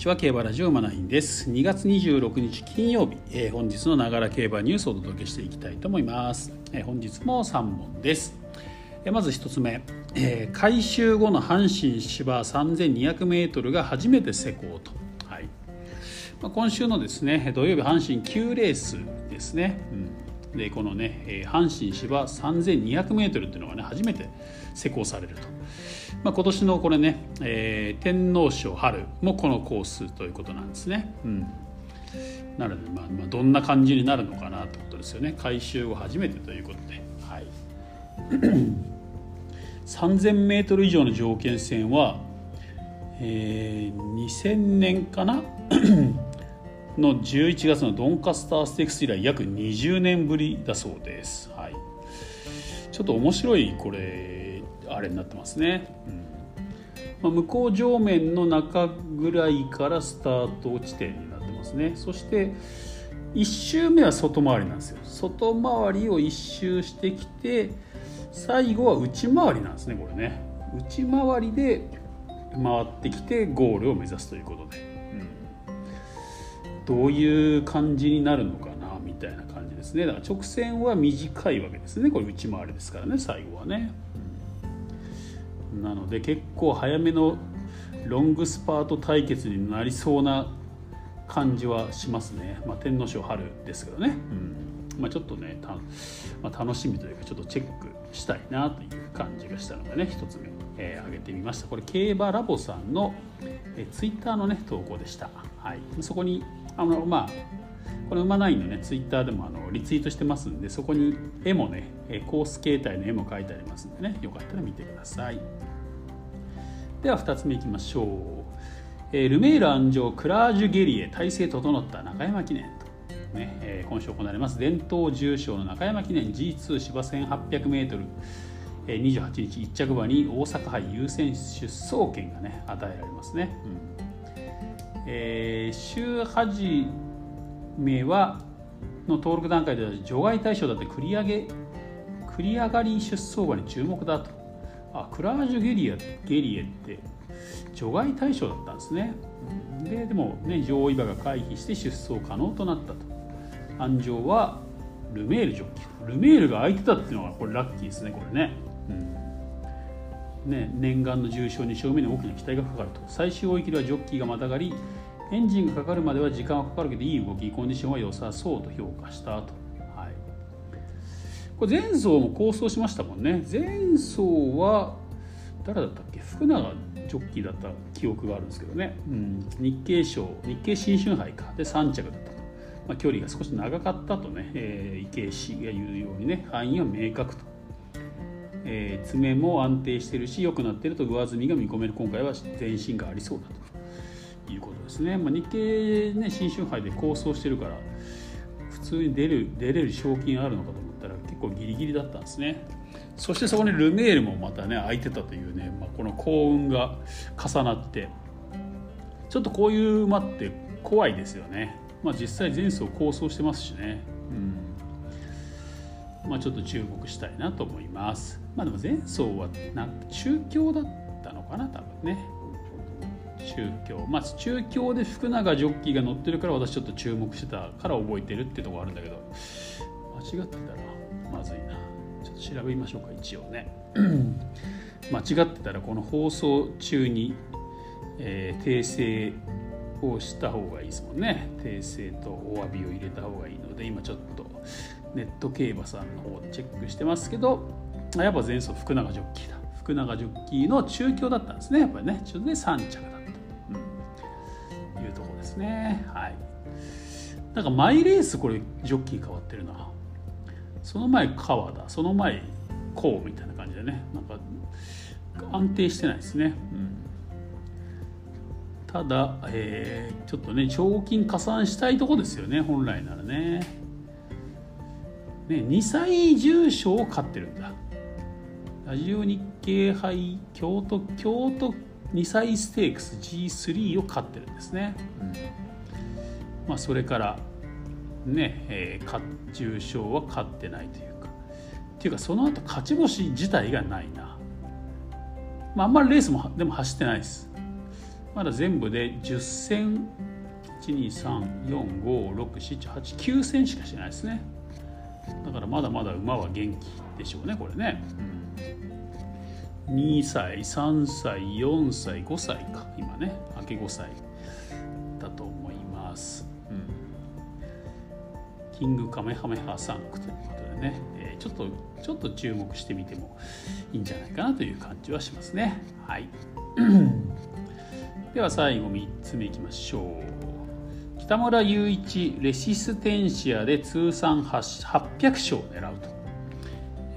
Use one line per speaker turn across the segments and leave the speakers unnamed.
ちは。競馬ラジオ馬ナインです。2月26日金曜日、えー、本日のながら競馬ニュースをお届けしていきたいと思います、えー、本日も3問です、えー、まず1つ目、えー、改修後の阪神芝 3200m が初めて施工と、はい。まあ、今週のですね土曜日阪神9レースですね、うん、でこのねえ阪神芝 3200m っていうのがね初めて施工されると。まあ、今年のこれね、えー、天皇賞春もこのコースということなんですね。うん、なので、まあ、まあどんな感じになるのかなということですよね改修後初めてということで。はい 3000m 以上の条件戦は、えー、2000年かな？の11月のドンカスターステークス以来約20年ぶりだそうです。はい、ちょっと面白いこれあれになってますね、うん。まあ、向こう上面の中ぐらいからスタート地点になってますね。そして1周目は外回りなんですよ。外回りを1周してきて最後は内回りなんですねこれね。内回りで回ってきてゴールを目指すということで、うん、どういう感じになるのかなみたいな感じですね。だから直線は短いわけですね。これ内回りですからね最後はね、なので結構早めのロングスパート対決になりそうな感じはしますね、まあ、天皇賞春ですけどね、うん。まあ、ちょっとねまあ、楽しみというかちょっとチェックしたいなという感じがしたのでね1つ目、えー、上げてみました。これ競馬ラボさんの、えー、ツイッターのね投稿でした、はい、そこにあのまあこの馬ナのねツイッターでもあのリツイートしてますんでそこに絵もねコース形態の絵も書いてありますんでねよかったら見てください。では2つ目いきましょう、えー、ルメール安城クラージュゲリエ体制整った中山記念と、ねえー、今週行われます。伝統重賞の中山記念 G2 芝 1800m 28日1着馬に大阪杯優先出走権がね与えられますね、うん。えー、週8名はの登録段階では除外対象だって繰り上げ繰り上がり出走馬に注目だと。あクラージュゲリアゲリエって除外対象だったんですね。ででも、ね、上位馬が回避して出走可能となったと。安城はルメールジョッキールメールが空いてたっていうのがこれラッキーですねこれね,、うん、ね念願の重賞2勝目に大きな期待がかかると。最終追い切りはジョッキーがまたがりエンジンがかかるまでは時間はかかるけどいい動きコンディションは良さそうと評価したと。これ前走も構想しましたもんね。前走は誰だったっけ？福永ジョッキーだった記憶があるんですけどね、うん、日経賞。日経新春杯か。で3着だったと、まあ、距離が少し長かったとね、えー、池江氏が言うようにね。範囲は明確と、えー、爪も安定してるし良くなってると上積みが見込める。今回は前進がありそうだと。いうことですね、まあ、日経、ね、新春杯で構想してるから普通に出る出れる賞金あるのかと思ったら結構ギリギリだったんですね。そしてそこにルメールもまたね空いてたというね、まあ、この幸運が重なってちょっとこういう馬って怖いですよね、まあ、実際前走構想してますしね、うん。まあ、ちょっと注目したいなと思います。まあでも前走はな中京だったのかな多分ね。中京まあ中京で福永ジョッキーが乗ってるから私ちょっと注目してたから覚えてるってとこあるんだけど。間違ってたらまずいな。ちょっと調べましょうか一応ね。間違ってたらこの放送中に、えー、訂正をした方がいいですもんね。訂正とお詫びを入れた方がいいので今ちょっとネット競馬さんの方チェックしてますけど。やっぱ前走福永ジョッキーだ。福永ジョッキーの中京だったんですねやっぱりね。ちょっとで3着だですね。はい。なんかマイレースこれジョッキー変わってるな。その前川田その前こうみたいな感じでね。なんか安定してないですね、うん、ただ、えー、ちょっとね賞金加算したいとこですよね。本来ならね。ね2歳重賞を勝ってるんだ。ラジオ日経杯京都京都2歳ステークス G3 を勝ってるんですね、うん、まあそれからね、えー、重賞は勝ってないというか。っていうかその後勝ち星自体がないな、まあ、あんまりレースもでも走ってないです。まだ全部で10戦。123456789戦しかしてないですね。だからまだまだ馬は元気でしょうねこれね、うん、2歳3歳4歳5歳か。今ね。明け5歳だと思います、うん、キングカメハメハサンクということでね、えー、ちょっとちょっと注目してみてもいいんじゃないかなという感じはしますね。はい。では最後3つ目いきましょう。北村雄一レシステンシアで通算800勝を狙うと、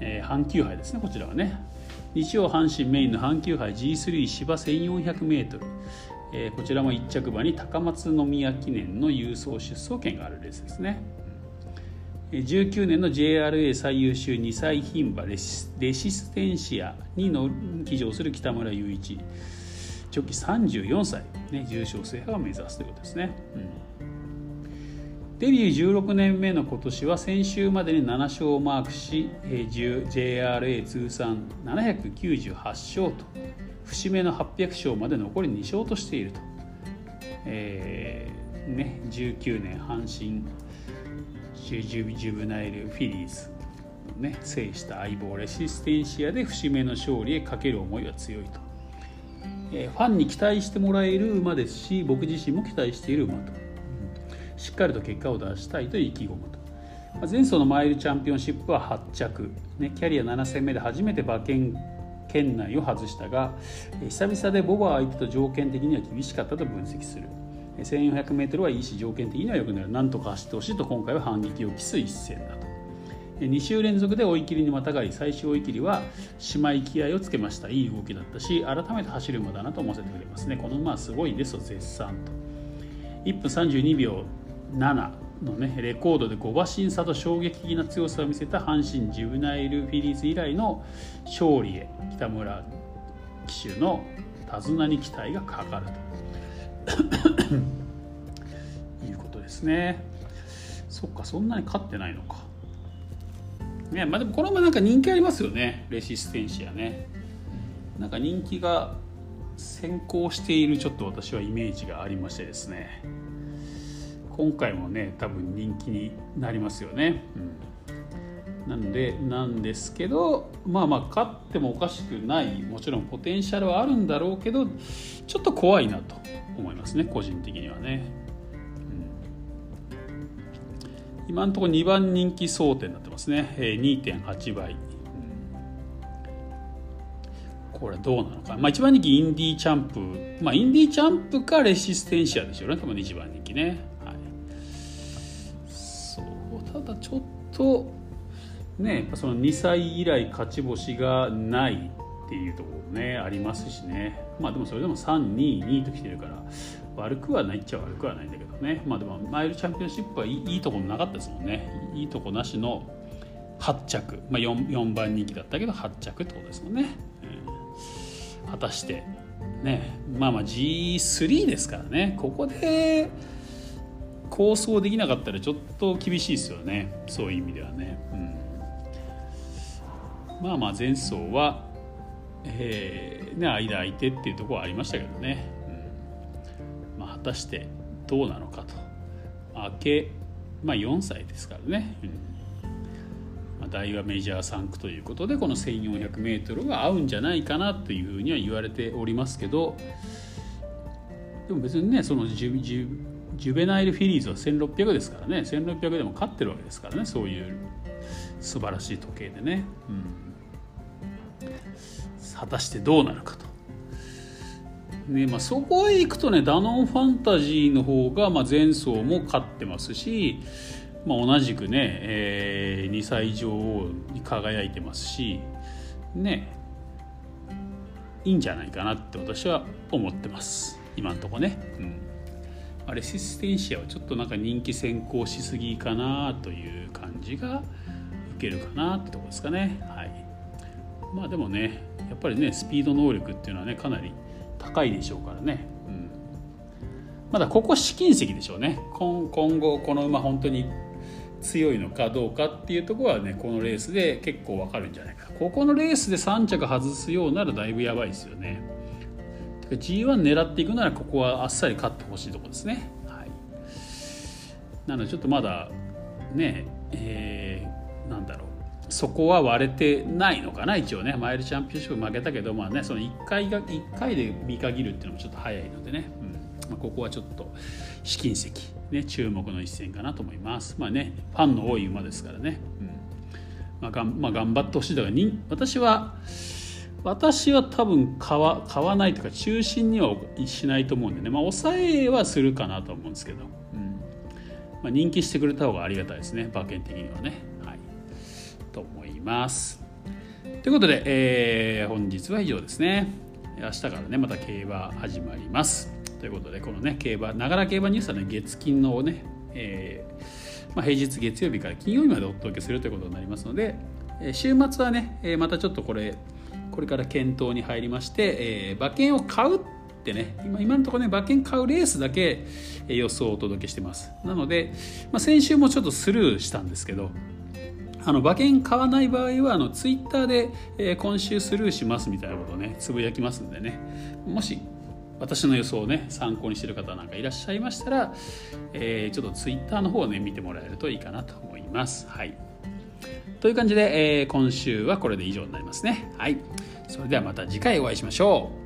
えー、阪急杯ですねこちらはね。日曜阪神メインの阪急杯 G3 芝 1400m、えー、こちらも1着馬に高松宮記念の郵送出走権があるレースですね。19年の JRA 最優秀2歳牝馬レシステンシアにの騎乗する北村雄一。長期34歳、ね、重賞制覇を目指すということですね、うん、デビュー16年目の今年は先週までに7勝をマークし JRA 通算798勝と節目の800勝まで残り2勝としていると、えーね、19年阪神ジュブナイルフィリーズね、制した相棒レシステンシアで節目の勝利へかける思いは強いと。えファンに期待してもらえる馬ですし僕自身も期待している馬と、しっかりと結果を出したいと意気込むと、ま前走のマイルチャンピオンシップは8着、ね、キャリア7戦目で初めて馬券圏内を外したが久々でボバ相手と条件的には厳しかったと分析する。1400m はいいし条件的には良くなる。なんとか走ってほしいと今回は反撃を期す一戦だと。2週連続で追い切りにまたがり最終追い切りは姉妹気合をつけました。いい動きだったし改めて走る馬だなと思わせてくれますね。この馬はすごいですと絶賛と。1分32秒のねレコードで5馬審査と衝撃的な強さを見せた阪神ジュブナイルフィリーズ以来の勝利へ北村騎手の手綱に期待がかかると。いうことですね。そっかそんなに勝ってないのか。ねまあ、でもこの馬なんか人気ありますよね。レシステンシアね。なんか人気が先行しているちょっと私はイメージがありましてですね。今回もね多分人気になりますよね、うん、なのでなんですけどまあまあ勝ってもおかしくないもちろんポテンシャルはあるんだろうけどちょっと怖いなと思いますね個人的にはね。今のところ2番人気争点になってますね。2.8倍。これどうなのか。まあ1番人気インディーチャンプ。まあインディーチャンプかレシステンシアでしょうね多分1番人気ねだちょっとねやっぱその2歳以来勝ち星がないっていうところねありますしね。まあでもそれでも322ときてるから悪くはないっちゃ悪くはないんだけどね。まあでもマイルチャンピオンシップはいいいいとこなかったですもんね。いいとこなしの8着、まあ4、4, 番人気だったけど8着ってことですもんね、えー、果たしてね。まあまあ G3 ですからね。ここで構想できなかったらちょっと厳しいですよね。そういう意味ではね、うん、まあまあ前走はえーね、間空いてっていうところはありましたけどね、うん。まあ、果たしてどうなのかと。明け、まあ、4歳ですからね、うん。まあ、大和メジャー3区ということでこの 1400m が合うんじゃないかなというふうには言われておりますけどでも別にねそのジュジュベナイルフィリーズは1600ですからね1600でも勝ってるわけですからねそういう素晴らしい時計でね。うん果たしてどうなるかと。ねまあ、そこへ行くとねダノンファンタジーの方が、まあ、前走も勝ってますし、まあ、同じくね、えー、2歳女王に輝いてますしねいいんじゃないかなって私は思ってます今んとこね。うんレシステンシアはちょっとなんか人気先行しすぎかなという感じが受けるかなってとこですかね。はい、まあでもねやっぱりねスピード能力っていうのはねかなり高いでしょうからね、うん、まだここ試金石でしょうね。今後この馬本当に強いのかどうかっていうところはねこのレースで結構わかるんじゃないかここのレースで3着外すようならだいぶやばいですよね。G1 狙っていくならここはあっさり勝ってほしいところですね。はい、なのでちょっとまだねえー、なんだろう。そこは割れてないのかな一応ね。マイルチャンピオンシップ負けたけどまあねその1回が1回で見限るっていうのもちょっと早いのでね、うん。まあ、ここはちょっと試金石、ね、注目の一戦かなと思います。まあねファンの多い馬ですからね、うん。まあがんまあ、頑張ってほしいとかに私は私は多分買わ買わないというか中心にはしないと思うんでね。まあ抑えはするかなと思うんですけど、うん。まあ、人気してくれた方がありがたいですね。馬券的にはね。はい。と思います。ということで、えー、本日は以上ですね。明日からねまた競馬始まります。ということでこのね競馬ながら競馬ニュースはね月金のね、えーまあ、平日月曜日から金曜日までお届けするということになりますので週末はねまたちょっとこれこれから検討に入りまして、えー、馬券を買うってね今今のところね馬券買うレースだけ予想をお届けしてます。なので、まあ、先週もちょっとスルーしたんですけどあの馬券買わない場合はあのツイッターで、えー、今週スルーしますみたいなことをねつぶやきますんでね。もし私の予想をね参考にしてる方なんかいらっしゃいましたら、えー、ちょっとツイッターの方をね見てもらえるといいかなと思います。はい。という感じで、えー、今週はこれで以上になりますね。はい。それではまた次回お会いしましょう。